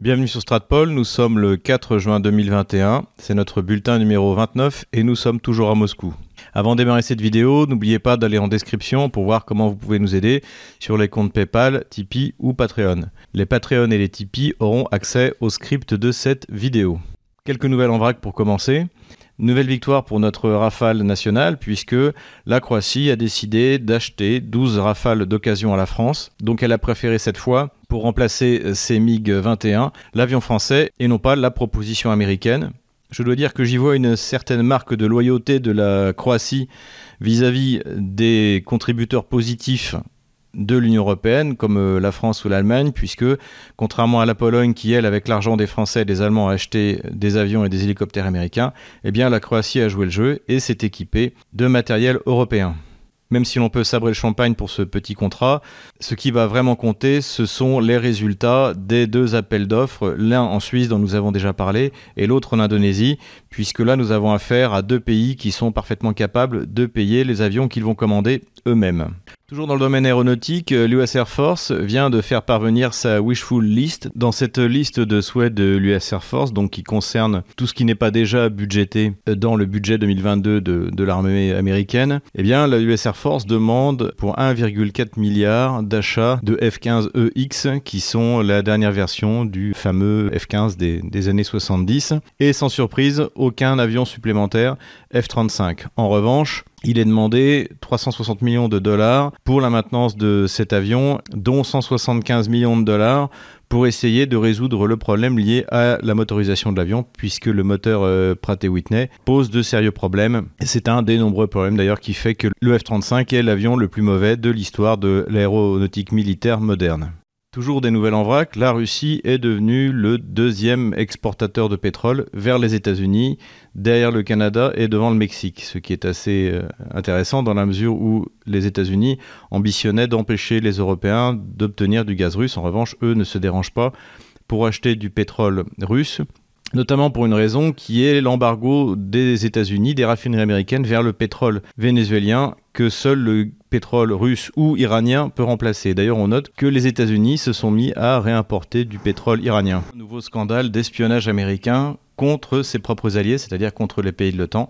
Bienvenue sur Stratpol, nous sommes le 4 juin 2021, c'est notre bulletin numéro 29 et nous sommes toujours à Moscou. Avant de démarrer cette vidéo, n'oubliez pas d'aller en description pour voir comment vous pouvez nous aider sur les comptes PayPal, Tipeee ou Patreon. Les Patreon et les Tipeee auront accès au script de cette vidéo. Quelques nouvelles en vrac pour commencer. Nouvelle victoire pour notre Rafale nationale puisque la Croatie a décidé d'acheter 12 Rafales d'occasion à la France. Donc elle a préféré cette fois, pour remplacer ses MiG-21, l'avion français et non pas la proposition américaine. Je dois dire que j'y vois une certaine marque de loyauté de la Croatie vis-à-vis des contributeurs positifs de l'Union européenne, comme euh, la France ou l'Allemagne, puisque, contrairement à la Pologne, qui, elle, avec l'argent des Français et des Allemands, a acheté des avions et des hélicoptères américains, eh bien, la Croatie a joué le jeu et s'est équipée de matériel européen. Même si l'on peut sabrer le champagne pour ce petit contrat, ce qui va vraiment compter, ce sont les résultats des deux appels d'offres, l'un en Suisse dont nous avons déjà parlé et l'autre en Indonésie, puisque là nous avons affaire à deux pays qui sont parfaitement capables de payer les avions qu'ils vont commander eux-mêmes. Toujours dans le domaine aéronautique, euh, l'US Air Force vient de faire parvenir sa wishful list. Dans cette liste de souhaits de l'US Air Force, donc qui concerne tout ce qui n'est pas déjà budgété euh, dans le budget 2022 de, l'armée américaine, eh bien la Air Force demande pour 1,4 milliard d'achats de F-15EX, qui sont la dernière version du fameux F-15 des, des années 70. Et sans surprise, aucun avion supplémentaire F-35. En revanche, il est demandé 360 millions de dollars pour la maintenance de cet avion, dont 175 millions de dollars pour essayer de résoudre le problème lié à la motorisation de l'avion, puisque le moteur euh, Pratt Whitney pose de sérieux problèmes. C'est un des nombreux problèmes d'ailleurs qui fait que le F-35 est l'avion le plus mauvais de l'histoire de l'aéronautique militaire moderne. Toujours des nouvelles en vrac, la Russie est devenue le deuxième exportateur de pétrole vers les États-Unis, derrière le Canada et devant le Mexique, ce qui est assez euh, intéressant dans la mesure où les États-Unis ambitionnaient d'empêcher les Européens d'obtenir du gaz russe. En revanche, eux ne se dérangent pas pour acheter du pétrole russe notamment pour une raison qui est l'embargo des États-Unis, des raffineries américaines vers le pétrole vénézuélien que seul le pétrole russe ou iranien peut remplacer. D'ailleurs, on note que les États-Unis se sont mis à réimporter du pétrole iranien. Nouveau scandale d'espionnage américain contre ses propres alliés, c'est-à-dire contre les pays de l'OTAN,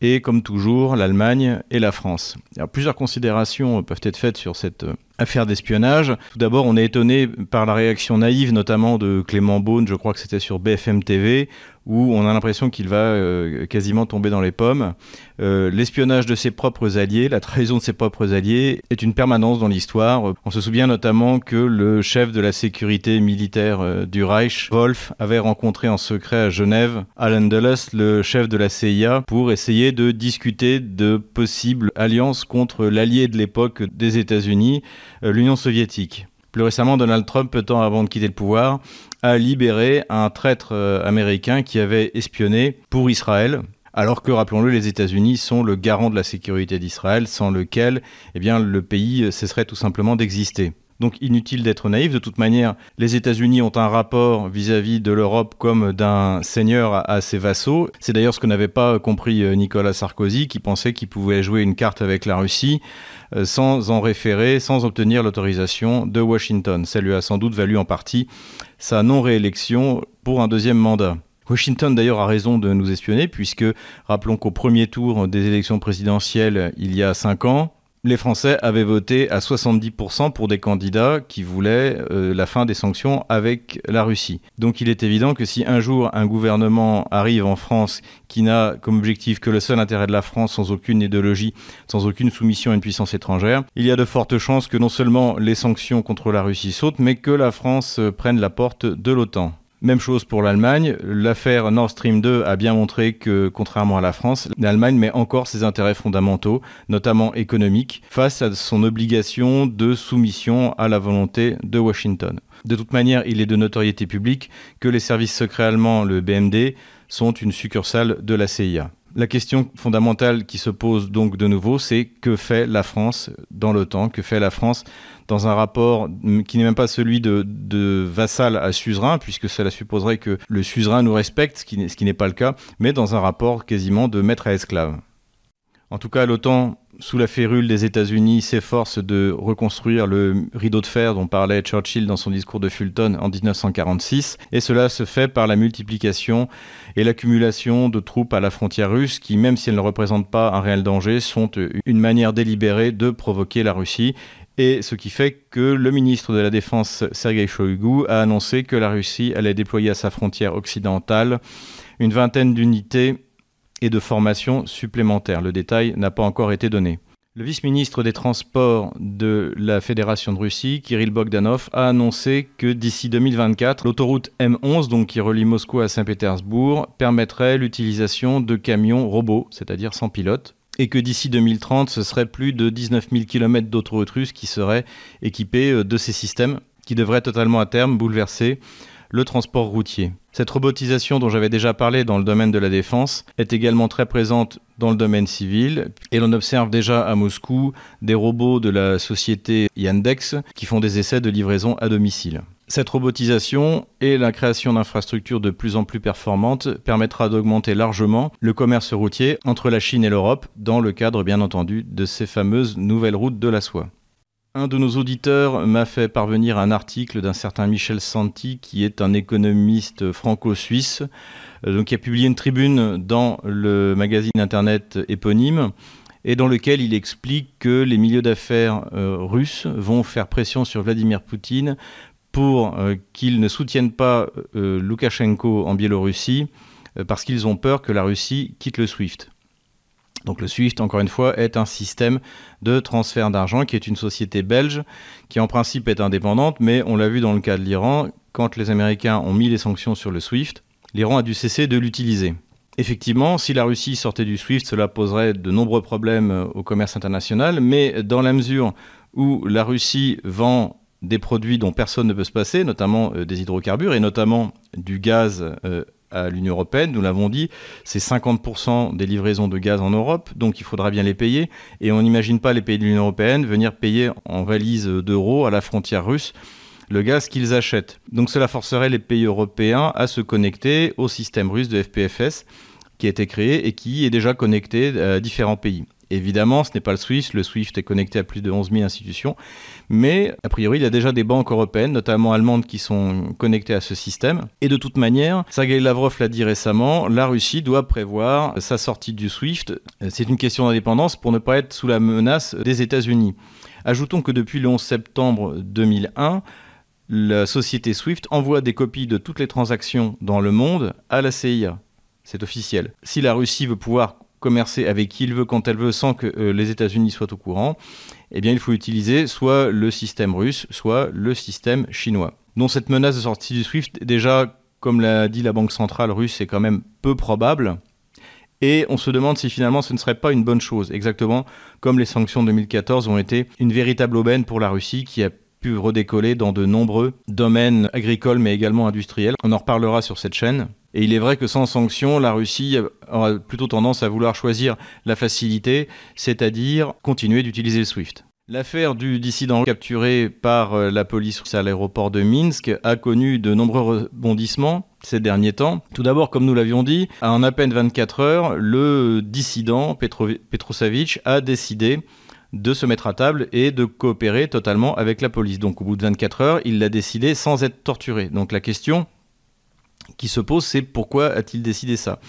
et comme toujours l'Allemagne et la France. Alors, plusieurs considérations peuvent être faites sur cette euh, affaire d'espionnage. Tout d'abord, on est étonné par la réaction naïve, notamment de Clément Beaune, je crois que c'était sur BFM TV, où on a l'impression qu'il va euh, quasiment tomber dans les pommes. Euh, l'espionnage de ses propres alliés, la trahison de ses propres alliés, est une permanence dans l'histoire. On se souvient notamment que le chef de la sécurité militaire euh, du Reich, Wolf, avait rencontré en secret à Genève Alan Dulles, le chef de la CIA, pour essayer de discuter de possibles alliances contre l'allié de l'époque des États-Unis, l'Union soviétique. Plus récemment, Donald Trump, peu temps avant de quitter le pouvoir, a libéré un traître euh, américain qui avait espionné pour Israël. Alors que, rappelons-le, les États-Unis sont le garant de la sécurité d'Israël, sans lequel eh le pays cesserait tout simplement d'exister. Donc inutile d'être naïf. De toute manière, les États-Unis ont un rapport vis-à-vis de l'Europe comme d'un seigneur à, ses vassaux. C'est d'ailleurs ce que n'avait pas compris euh, Nicolas Sarkozy, qui pensait qu'il pouvait jouer une carte avec la Russie euh, sans en référer, sans obtenir l'autorisation de Washington. Ça lui a sans doute valu en partie sa non-réélection pour un deuxième mandat. Washington d'ailleurs a raison de nous espionner puisque rappelons qu'au premier tour des élections présidentielles il y a cinq ans, les Français avaient voté à 70% pour des candidats qui voulaient euh, la fin des sanctions avec la Russie. Donc il est évident que si un jour un gouvernement arrive en France qui n'a comme objectif que le seul intérêt de la France sans aucune idéologie, sans aucune soumission à une puissance étrangère, il y a de fortes chances que non seulement les sanctions contre la Russie sautent, mais que la France prenne la porte de l'OTAN. Même chose pour l'Allemagne. L'affaire Nord Stream 2 a bien montré que, contrairement à la France, l'Allemagne met encore ses intérêts fondamentaux, notamment économiques, face à son obligation de soumission à la volonté de Washington. De toute manière, il est de notoriété publique que les services secrets allemands, le BMD, sont une succursale de la CIA. La question fondamentale qui se pose donc de nouveau, c'est que fait la France dans l'OTAN Que fait la France dans un rapport qui n'est même pas celui de, vassal à suzerain, puisque cela supposerait que le suzerain nous respecte, ce qui n'est pas le cas, mais dans un rapport quasiment de maître à esclave En tout cas, l'OTAN, sous la férule des États-Unis, s'efforce de reconstruire le rideau de fer dont parlait Churchill dans son discours de Fulton en 1946, et cela se fait par la multiplication et l'accumulation de troupes à la frontière russe qui, même si elles ne représentent pas un réel danger, sont une manière délibérée de provoquer la Russie. Et ce qui fait que le ministre de la Défense, Sergei Shoigu, a annoncé que la Russie allait déployer à sa frontière occidentale une vingtaine d'unités et de formations supplémentaires. Le détail n'a pas encore été donné. Le vice-ministre des Transports de la Fédération de Russie, Kirill Bogdanov, a annoncé que d'ici 2024, l'autoroute M11, donc qui relie Moscou à Saint-Pétersbourg, permettrait l'utilisation de camions robots, c'est-à-dire sans pilote, et que d'ici 2030, ce serait plus de 19 000 km d'autoroutes russes qui seraient équipées euh, de ces systèmes qui devraient totalement à terme bouleverser le transport routier. Cette robotisation dont j'avais déjà parlé dans le domaine de la défense est également très présente dans le domaine civil et l'on observe déjà à Moscou des robots de la société Yandex qui font des essais de livraison à domicile. Cette robotisation et la création d'infrastructures de plus en plus performantes permettra d'augmenter largement le commerce routier entre la Chine et l'Europe dans le cadre bien entendu de ces fameuses nouvelles routes de la soie. Un de nos auditeurs m'a fait parvenir un article d'un certain Michel Santi, qui est un économiste franco-suisse, euh, qui a publié une tribune dans le magazine internet éponyme, et dans lequel il explique que les milieux d'affaires euh, russes vont faire pression sur Vladimir Poutine pour euh, qu'ils ne soutiennent pas euh, Loukachenko en Biélorussie parce qu'ils ont peur que la Russie quitte le SWIFT. Donc le SWIFT, encore une fois, est un système de transfert d'argent qui est une société belge qui en principe est indépendante, mais on l'a vu dans le cas de l'Iran, quand les Américains ont mis les sanctions sur le SWIFT, l'Iran a dû cesser de l'utiliser. Effectivement, si la Russie sortait du SWIFT, cela poserait de nombreux problèmes au commerce international, mais dans la mesure où la Russie vend des produits dont personne ne peut se passer, notamment euh, des hydrocarbures et notamment du gaz euh, à l'Union européenne. Nous l'avons dit, c'est 50% des livraisons de gaz en Europe, donc il faudra bien les payer. Et on n'imagine pas les pays de l'Union européenne venir payer en valise d'euros à la frontière russe le gaz qu'ils achètent. Donc cela forcerait les pays européens à se connecter au système russe de FPFS qui a été créé et qui est déjà connecté à différents pays. Évidemment, ce n'est pas le SWIFT. Le SWIFT est connecté à plus de 11 000 institutions. Mais, a priori, il y a déjà des banques européennes, notamment allemandes, qui sont connectées à ce système. Et de toute manière, Sergei Lavrov l'a dit récemment, la Russie doit prévoir sa sortie du SWIFT. C'est une question d'indépendance pour ne pas être sous la menace des États-Unis. Ajoutons que depuis le 11 septembre 2001, la société SWIFT envoie des copies de toutes les transactions dans le monde à la CIA. C'est officiel. Si la Russie veut pouvoir commercer avec qui il veut, quand elle veut, sans que euh, les États-Unis soient au courant, eh bien, il faut utiliser soit le système russe, soit le système chinois. Donc cette menace de sortie du SWIFT, déjà, comme l'a dit la Banque centrale russe, est quand même peu probable. Et on se demande si finalement ce ne serait pas une bonne chose, exactement comme les sanctions de 2014 ont été une véritable aubaine pour la Russie qui a pu redécoller dans de nombreux domaines agricoles mais également industriels. On en reparlera sur cette chaîne. Et il est vrai que sans sanction, la Russie aura plutôt tendance à vouloir choisir la facilité, c'est-à-dire continuer d'utiliser le SWIFT. L'affaire du dissident capturé par euh, la police à l'aéroport de Minsk a connu de nombreux rebondissements ces derniers temps. Tout d'abord, comme nous l'avions dit, en à peine 24 heures, le dissident Petro Petrosavich a décidé de se mettre à table et de coopérer totalement avec la police. Donc au bout de 24 heures, il l'a décidé sans être torturé. Donc la question qui se pose, c'est pourquoi a-t-il décidé ça?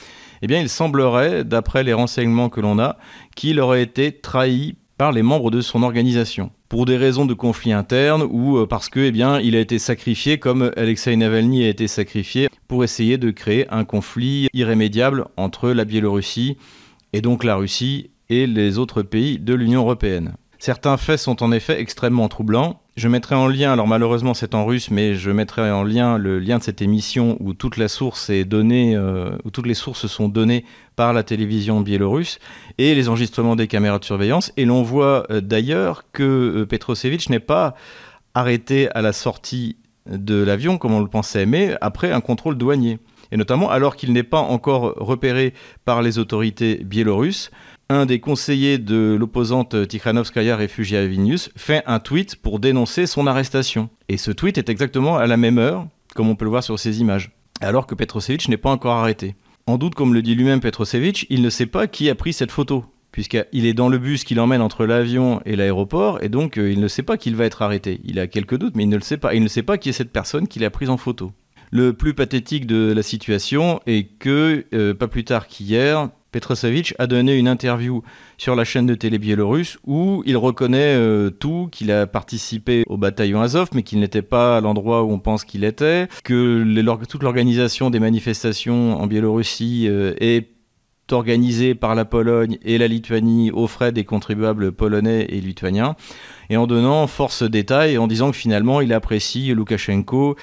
Eh bien, il semblerait, d'après les renseignements que l'on a, qu'il aurait été trahi par les membres de son organisation pour des raisons de conflit interne ou euh, parce que eh bien il a été sacrifié comme Alexei Navalny a été sacrifié pour essayer de créer un conflit irrémédiable entre la Biélorussie et donc la Russie et les autres pays de l'Union européenne. Certains faits sont en effet extrêmement troublants. Je mettrai en lien, alors malheureusement c'est en russe, mais je mettrai en lien le lien de cette émission où euh, toutes les sources sont données par la télévision biélorusse et les enregistrements des caméras de surveillance. Et l'on voit euh, d'ailleurs que euh, Petrosevich n'est pas arrêté à la sortie de l'avion comme on le pensait, mais après un contrôle douanier. Et notamment alors qu'il n'est pas encore repéré par les autorités biélorusses, un des conseillers de l'opposante Tikhanovskaya réfugiée à Vilnius fait un tweet pour dénoncer son arrestation. Et ce tweet est exactement à la même heure, comme on peut le voir sur ces images, alors que Petrosevich n'est pas encore arrêté. En doute, comme le dit lui-même Petrosevich, il ne sait pas qui a pris cette photo. puisqu'il est dans le bus qui l'emmène entre l'avion et l'aéroport, et donc euh, il ne sait pas qu'il va être arrêté. Il a quelques doutes, mais il ne le sait pas. Il ne sait pas qui est cette personne qui l'a prise en photo. Le plus pathétique de la situation est que, euh, pas plus tard qu'hier, Petrosevic a donné une interview sur la chaîne de télé biélorusse où il reconnaît euh, tout, qu'il a participé au bataillon Azov, mais qu'il n'était pas à l'endroit où on pense qu'il était, que toute l'organisation des manifestations en Biélorussie est organisé par la Pologne et la Lituanie aux frais des contribuables polonais et lituaniens, et en donnant force détail en disant que finalement il apprécie Loukachenko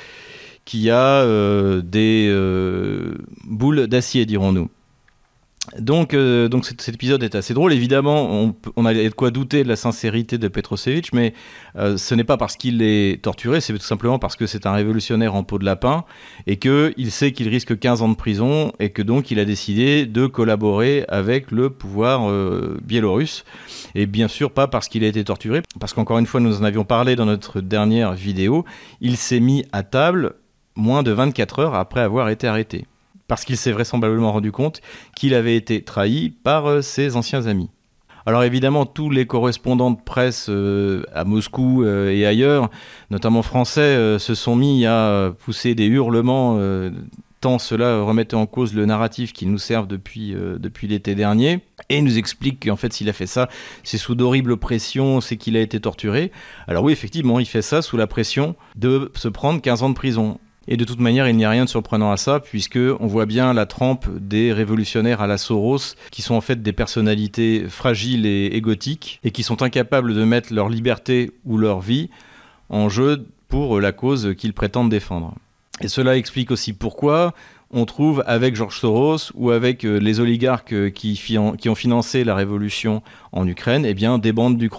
qui a euh, des euh, boules d'acier, dirons-nous. Donc, euh, donc cet, épisode est assez drôle. Évidemment, on, a de quoi douter de la sincérité de Petrosevic, mais euh, ce n'est pas parce qu'il est torturé, c'est tout simplement parce que c'est un révolutionnaire en peau de lapin et qu'il sait qu'il risque 15 ans de prison et que donc il a décidé de collaborer avec le pouvoir euh, biélorusse. Et bien sûr, pas parce qu'il a été torturé, parce qu'encore une fois, nous en avions parlé dans notre dernière vidéo, il s'est mis à table moins de 24 heures après avoir été arrêté parce qu'il s'est vraisemblablement rendu compte qu'il avait été trahi par euh, ses anciens amis. Alors évidemment, tous les correspondants de presse euh, à Moscou euh, et ailleurs, notamment français, se sont mis à pousser des hurlements, tant cela remettait en cause le narratif qui nous servent depuis, l'été dernier, et nous explique qu'en fait s'il a fait ça, c'est sous d'horribles pressions, c'est qu'il a été torturé. Alors oui, effectivement, il fait ça sous la pression de se prendre 15 ans de prison. Et de toute manière, il n'y a rien de surprenant à ça, puisque on voit bien la trempe des révolutionnaires à la Soros, qui sont en fait des personnalités fragiles et égotiques, et qui sont incapables de mettre leur liberté ou leur vie en jeu pour la cause qu'ils prétendent défendre. Et cela explique aussi pourquoi on trouve avec George Soros ou avec euh, les oligarques euh, qui, ont financé la révolution en Ukraine, eh bien, des bandes du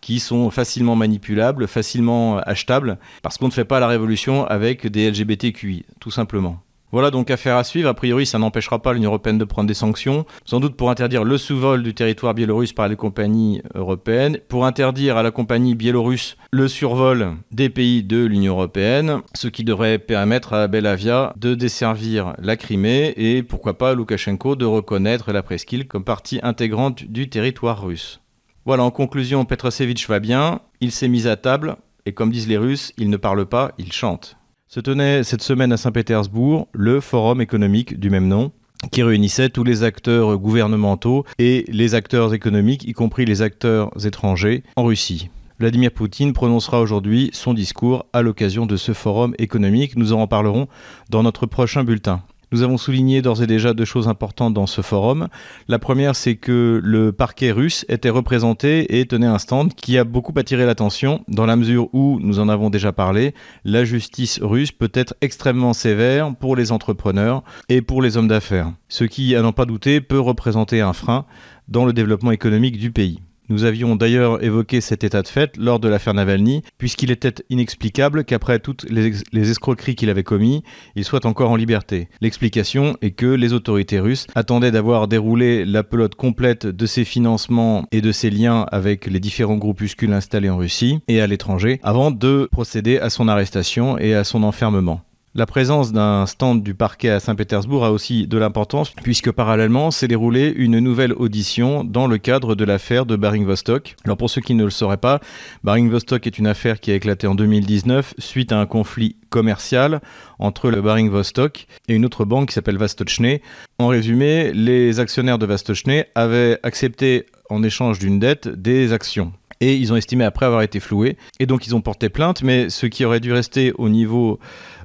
qui sont facilement manipulables, facilement achetables, parce qu'on ne fait pas la révolution avec des LGBTQI, tout simplement. Voilà donc affaire à suivre. A priori, ça n'empêchera pas l'Union européenne de prendre des sanctions, sans doute pour interdire le sous-vol du territoire biélorusse par les compagnies européennes, pour interdire à la compagnie biélorusse le survol des pays de l'Union européenne, ce qui devrait permettre à Belavia de desservir la Crimée et pourquoi pas Loukachenko de reconnaître la presqu'île comme partie intégrante du territoire russe. Voilà, en conclusion, Petrosevich va bien, il s'est mis à table, et comme disent les Russes, il ne parle pas, il chante. Se tenait cette semaine à Saint-Pétersbourg le forum économique du même nom, qui réunissait tous les acteurs gouvernementaux et les acteurs économiques, y compris les acteurs étrangers, en Russie. Vladimir Poutine prononcera aujourd'hui son discours à l'occasion de ce forum économique. Nous en reparlerons dans notre prochain bulletin. Nous avons souligné d'ores et déjà deux choses importantes dans ce forum. La première, c'est que le parquet russe était représenté et tenait un stand qui a beaucoup attiré l'attention dans la mesure où, nous en avons déjà parlé, la justice russe peut être extrêmement sévère pour les entrepreneurs et pour les hommes d'affaires, ce qui, à n'en pas douter, peut représenter un frein dans le développement économique du pays. Nous avions d'ailleurs évoqué cet état de fait lors de l'affaire Navalny, puisqu'il était inexplicable qu'après toutes les, escroqueries qu'il avait commis, il soit encore en liberté. L'explication est que les autorités russes attendaient d'avoir déroulé la pelote complète de ses financements et de ses liens avec les différents groupuscules installés en Russie et à l'étranger avant de procéder à son arrestation et à son enfermement. La présence d'un stand du parquet à Saint-Pétersbourg a aussi de l'importance puisque parallèlement s'est déroulée une nouvelle audition dans le cadre de l'affaire de Baring-Vostok. Alors pour ceux qui ne le sauraient pas, Baring-Vostok est une affaire qui a éclaté en 2019 suite à un conflit commercial entre le Baring-Vostok et une autre banque qui s'appelle Vastochny. En résumé, les actionnaires de Vastochny avaient accepté en échange d'une dette des actions et ils ont estimé après avoir été floués et donc ils ont porté plainte mais ce qui aurait dû rester au niveau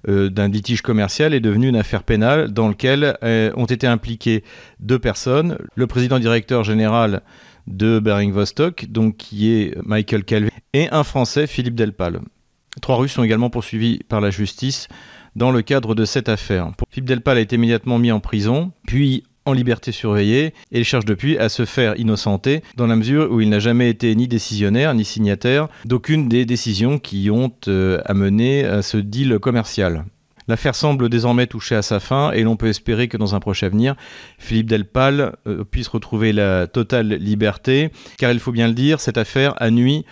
d'un litige commercial est devenu une affaire pénale dans laquelle euh, ont été impliquées deux personnes, le président directeur général de Bering Vostok, donc qui est Michael Calvé, et un Français, Philippe Delpal. Trois Russes sont également poursuivis par la justice dans le cadre de cette affaire. Philippe Delpal a été immédiatement mis en prison, puis en liberté surveillée et cherche depuis à se faire innocenter dans la mesure où il n'a jamais été ni décisionnaire ni signataire d'aucune des décisions qui ont euh, amené à ce deal commercial. L'affaire semble désormais toucher à sa fin et l'on peut espérer que dans un prochain avenir, Philippe Delpal euh, puisse retrouver la totale liberté, car il faut bien le dire, cette affaire a nuit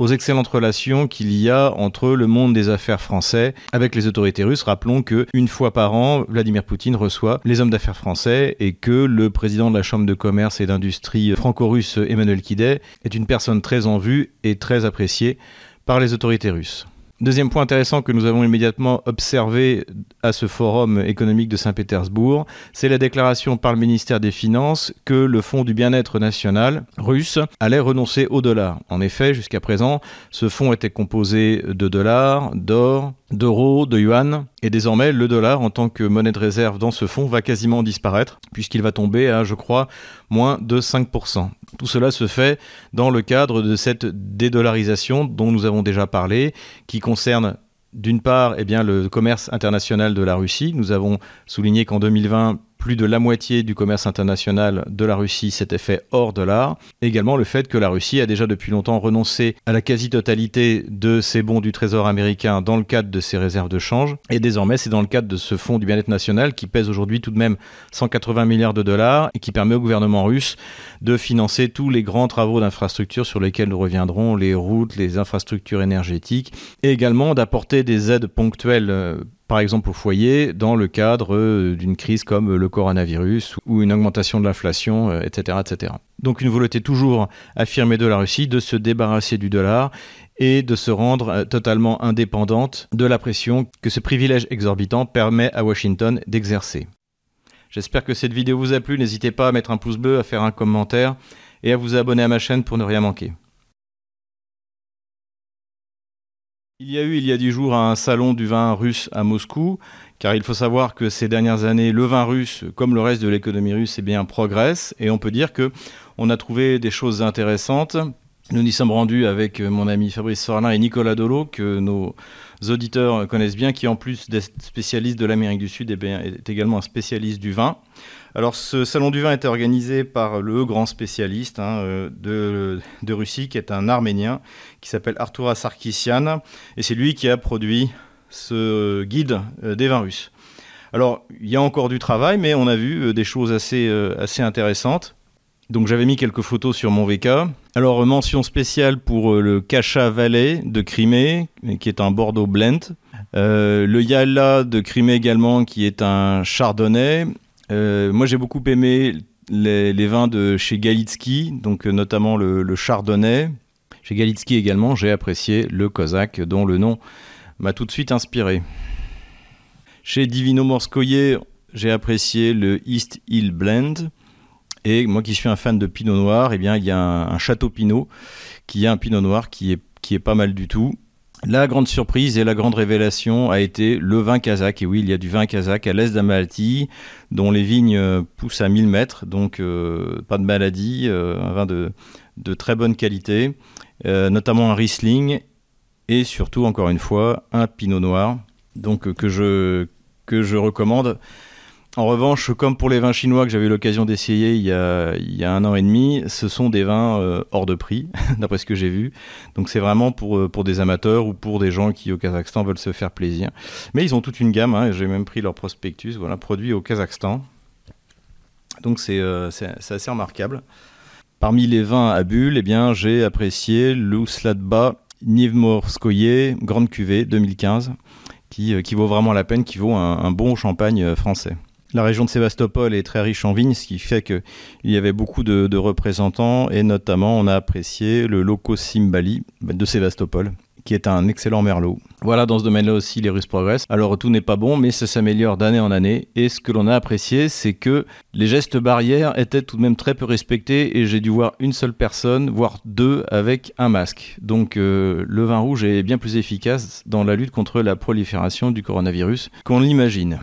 aux excellentes relations qu'il y a entre le monde des affaires français avec les autorités russes. Rappelons que une fois par an, Vladimir Poutine reçoit les hommes d'affaires français et que le président de la Chambre de commerce et d'industrie franco-russe, Emmanuel Kidet, est une personne très en vue et très appréciée par les autorités russes. Deuxième point intéressant que nous avons immédiatement observé à ce forum économique de Saint-Pétersbourg, c'est la déclaration par le ministère des Finances que le Fonds du bien-être national russe allait renoncer au dollar. En effet, jusqu'à présent, ce fonds était composé de dollars, d'or, d'euros, de yuan, et désormais le dollar en tant que monnaie de réserve dans ce fonds va quasiment disparaître, puisqu'il va tomber à, je crois, moins de 5%. Tout cela se fait dans le cadre de cette dédollarisation dont nous avons déjà parlé, qui concerne d'une part eh le commerce international de la Russie. Nous avons souligné qu'en 2020, plus de la moitié du commerce international de la Russie s'était fait hors dollar. Également le fait que la Russie a déjà depuis longtemps renoncé à la quasi-totalité de ses bons du Trésor américain dans le cadre de ses réserves de change. Et désormais, c'est dans le cadre de ce fonds du bien-être national qui pèse aujourd'hui tout de même 180 milliards de dollars et qui permet au gouvernement russe de financer tous les grands travaux d'infrastructure sur lesquels nous reviendrons, les routes, les infrastructures énergétiques, et également d'apporter des aides ponctuelles euh, par exemple au foyer, dans le cadre euh, d'une crise comme le coronavirus ou une augmentation de l'inflation, etc., euh, etc. Donc une volonté toujours affirmée de la Russie de se débarrasser du dollar et de se rendre euh, totalement indépendante de la pression que ce privilège exorbitant permet à Washington d'exercer. J'espère que cette vidéo vous a plu, n'hésitez pas à mettre un pouce bleu, à faire un commentaire et à vous abonner à ma chaîne pour ne rien manquer. Il y a eu il y a dix jours un salon du vin russe à Moscou, car il faut savoir que ces dernières années, le vin russe, comme le reste de l'économie russe, eh bien, progresse, et on peut dire que on a trouvé des choses intéressantes. Nous y sommes rendus avec mon ami Fabrice Sorlin et Nicolas Dolo, que nos auditeurs connaissent bien, qui en plus d'être spécialiste de l'Amérique du Sud, eh est également un spécialiste du vin. Alors, ce salon du vin était organisé par le grand spécialiste hein, euh, de, Russie, qui est un Arménien, qui s'appelle Artura Sarkissian, et c'est lui qui a produit ce guide euh, des vins russes. Alors, il y a encore du travail, mais on a vu euh, des choses assez, assez intéressantes. Donc j'avais mis quelques photos sur mon VK. Alors mention spéciale pour le Kacha Valley de Crimée, qui est un Bordeaux Blend. le Yala de Crimée également, qui est un Chardonnay. Euh, moi, j'ai beaucoup aimé les, vins de chez Galitsky, donc euh, notamment le, Chardonnay. Chez Galitsky également, j'ai apprécié le Kozak, dont le nom m'a tout de suite inspiré. Chez Divino Morskoye, j'ai apprécié le East Hill Blend. Et moi qui suis un fan de Pinot Noir, eh bien, il y a un, Château Pinot qui a un Pinot Noir qui est, qui est pas mal du tout. La grande surprise et la grande révélation a été le vin kazakh. Et oui, il y a du vin kazakh à l'est d'Amalti, dont les vignes euh, poussent à 1000 mètres, donc euh, pas de maladie, euh, un vin de, de, très bonne qualité, notamment un Riesling et surtout, encore une fois, un Pinot Noir, donc que je, que je recommande en revanche, comme pour les vins chinois que j'avais eu l'occasion d'essayer il, y a un an et demi, ce sont des vins euh, hors de prix, d'après ce que j'ai vu. Donc c'est vraiment pour, euh, pour des amateurs ou pour des gens qui au Kazakhstan veulent se faire plaisir. Mais ils ont toute une gamme, hein, j'ai même pris leur prospectus, voilà, produit au Kazakhstan. Donc euh, c'est assez remarquable. Parmi les vins à bulles, eh bien, j'ai apprécié l'Ousladba Nivmorskoye, grande cuvée 2015, qui, qui vaut vraiment la peine, qui vaut un bon champagne français. La région de Sébastopol est très riche en vignes, ce qui fait qu'il y avait beaucoup de, représentants et notamment on a apprécié le Loco Simbali de Sébastopol qui est un excellent merlot. Voilà, dans ce domaine-là aussi, les Russes progressent. Alors, tout n'est pas bon, mais ça s'améliore d'année en année. Et ce que l'on a apprécié, c'est que les gestes barrières étaient tout de même très peu respectés et j'ai dû voir une seule personne, voire deux, avec un masque. Donc, euh, le vin rouge est bien plus efficace dans la lutte contre la prolifération du coronavirus qu'on l'imagine.